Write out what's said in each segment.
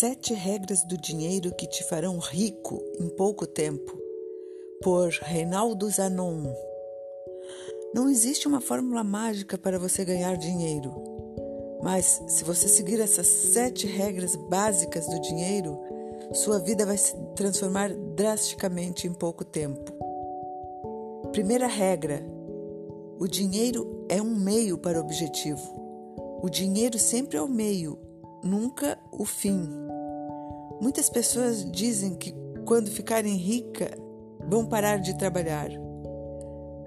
Sete regras do dinheiro que te farão rico em pouco tempo, por Reinaldo Zanon. Não existe uma fórmula mágica para você ganhar dinheiro, mas se você seguir essas sete regras básicas do dinheiro, sua vida vai se transformar drasticamente em pouco tempo. Primeira regra: o dinheiro é um meio para o objetivo. O dinheiro sempre é o meio, nunca o fim. Muitas pessoas dizem que quando ficarem ricas vão parar de trabalhar.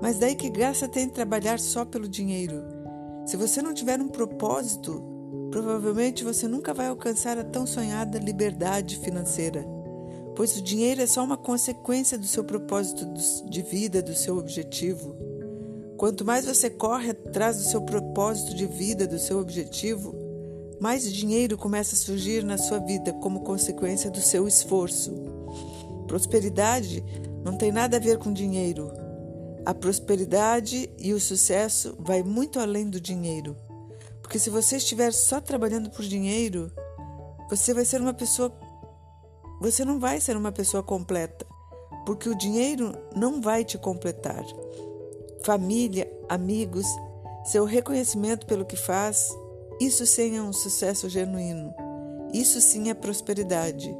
Mas daí que graça tem trabalhar só pelo dinheiro? Se você não tiver um propósito, provavelmente você nunca vai alcançar a tão sonhada liberdade financeira, pois o dinheiro é só uma consequência do seu propósito de vida, do seu objetivo. Quanto mais você corre atrás do seu propósito de vida, do seu objetivo, mais dinheiro começa a surgir na sua vida como consequência do seu esforço. Prosperidade não tem nada a ver com dinheiro. A prosperidade e o sucesso vai muito além do dinheiro. Porque se você estiver só trabalhando por dinheiro, você vai ser uma pessoa você não vai ser uma pessoa completa, porque o dinheiro não vai te completar. Família, amigos, seu reconhecimento pelo que faz, isso sim é um sucesso genuíno. Isso sim é prosperidade.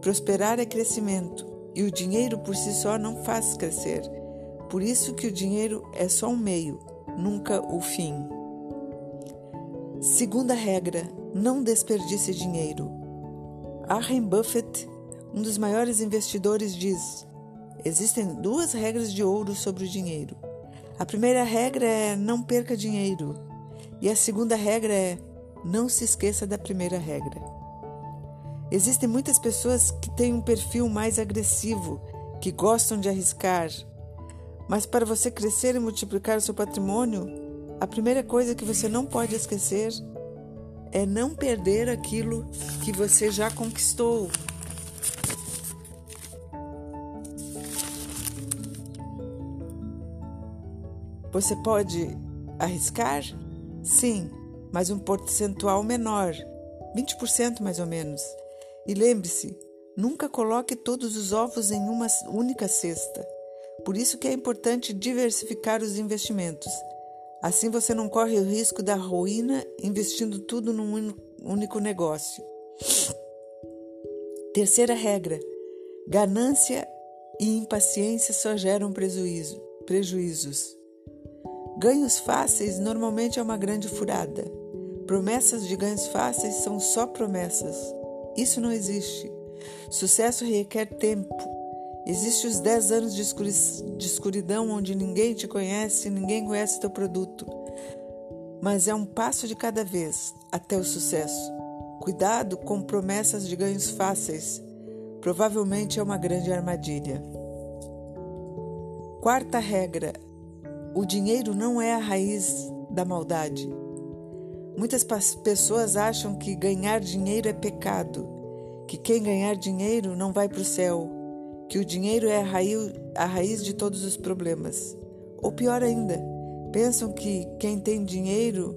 Prosperar é crescimento e o dinheiro por si só não faz crescer. Por isso que o dinheiro é só um meio, nunca o fim. Segunda regra: não desperdice dinheiro. Warren Buffett, um dos maiores investidores, diz: existem duas regras de ouro sobre o dinheiro. A primeira regra é não perca dinheiro. E a segunda regra é: não se esqueça da primeira regra. Existem muitas pessoas que têm um perfil mais agressivo, que gostam de arriscar. Mas para você crescer e multiplicar o seu patrimônio, a primeira coisa que você não pode esquecer é não perder aquilo que você já conquistou. Você pode arriscar? Sim, mas um percentual menor, 20% mais ou menos. E lembre-se, nunca coloque todos os ovos em uma única cesta. Por isso que é importante diversificar os investimentos. Assim você não corre o risco da ruína investindo tudo num único negócio. Terceira regra: ganância e impaciência só geram prejuízo, prejuízos. Ganhos fáceis normalmente é uma grande furada. Promessas de ganhos fáceis são só promessas. Isso não existe. Sucesso requer tempo. Existem os 10 anos de escuridão onde ninguém te conhece, ninguém conhece teu produto. Mas é um passo de cada vez até o sucesso. Cuidado com promessas de ganhos fáceis. Provavelmente é uma grande armadilha. Quarta regra: o dinheiro não é a raiz da maldade. Muitas pessoas acham que ganhar dinheiro é pecado, que quem ganhar dinheiro não vai para o céu, que o dinheiro é a raiz, a raiz de todos os problemas. Ou pior ainda, pensam que quem tem dinheiro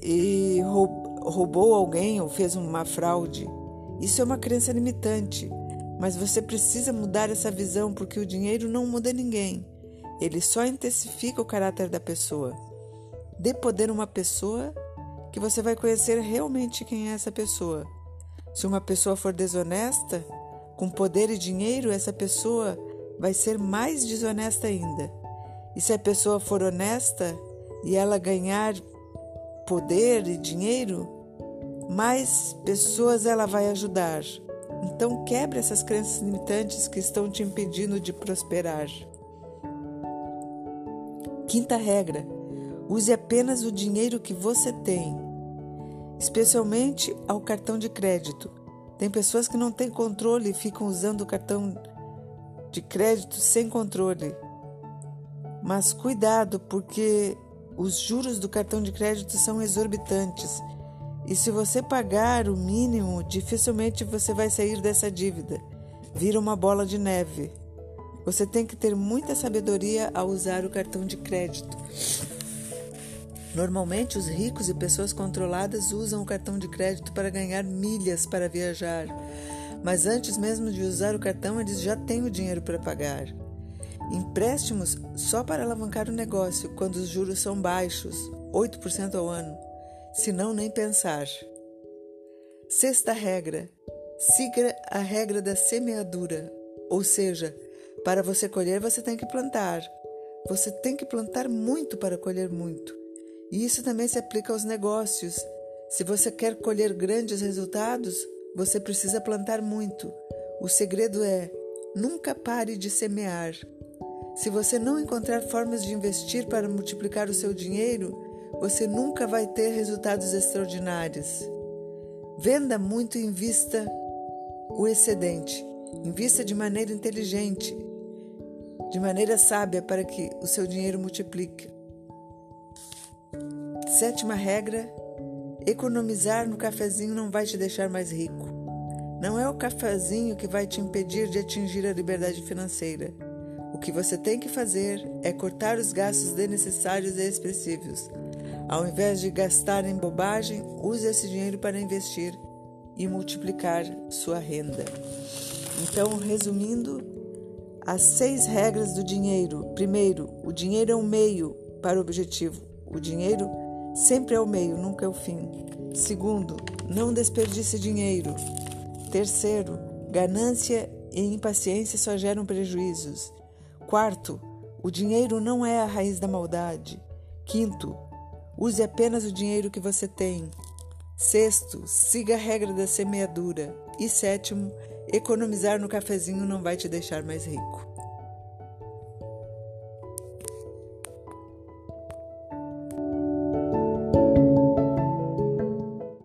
e roubou alguém ou fez uma fraude. Isso é uma crença limitante, mas você precisa mudar essa visão porque o dinheiro não muda ninguém. Ele só intensifica o caráter da pessoa. Dê poder a uma pessoa que você vai conhecer realmente quem é essa pessoa. Se uma pessoa for desonesta, com poder e dinheiro, essa pessoa vai ser mais desonesta ainda. E se a pessoa for honesta e ela ganhar poder e dinheiro, mais pessoas ela vai ajudar. Então quebre essas crenças limitantes que estão te impedindo de prosperar. Quinta regra: use apenas o dinheiro que você tem, especialmente ao cartão de crédito. Tem pessoas que não têm controle e ficam usando o cartão de crédito sem controle. Mas cuidado, porque os juros do cartão de crédito são exorbitantes. E se você pagar o mínimo, dificilmente você vai sair dessa dívida. Vira uma bola de neve. Você tem que ter muita sabedoria ao usar o cartão de crédito. Normalmente, os ricos e pessoas controladas usam o cartão de crédito para ganhar milhas para viajar, mas antes mesmo de usar o cartão, eles já têm o dinheiro para pagar. Empréstimos só para alavancar o negócio quando os juros são baixos, 8% ao ano, se não nem pensar. Sexta regra: siga a regra da semeadura, ou seja, para você colher você tem que plantar. Você tem que plantar muito para colher muito. E isso também se aplica aos negócios. Se você quer colher grandes resultados, você precisa plantar muito. O segredo é nunca pare de semear. Se você não encontrar formas de investir para multiplicar o seu dinheiro, você nunca vai ter resultados extraordinários. Venda muito e invista o excedente. Invista de maneira inteligente, de maneira sábia para que o seu dinheiro multiplique. Sétima regra: economizar no cafezinho não vai te deixar mais rico. Não é o cafezinho que vai te impedir de atingir a liberdade financeira. O que você tem que fazer é cortar os gastos desnecessários e expressivos. Ao invés de gastar em bobagem, use esse dinheiro para investir e multiplicar sua renda. Então, resumindo, as seis regras do dinheiro. Primeiro, o dinheiro é um meio para o objetivo. O dinheiro Sempre é o meio, nunca é o fim. Segundo, não desperdice dinheiro. Terceiro, ganância e impaciência só geram prejuízos. Quarto, o dinheiro não é a raiz da maldade. Quinto, use apenas o dinheiro que você tem. Sexto, siga a regra da semeadura. E sétimo, economizar no cafezinho não vai te deixar mais rico.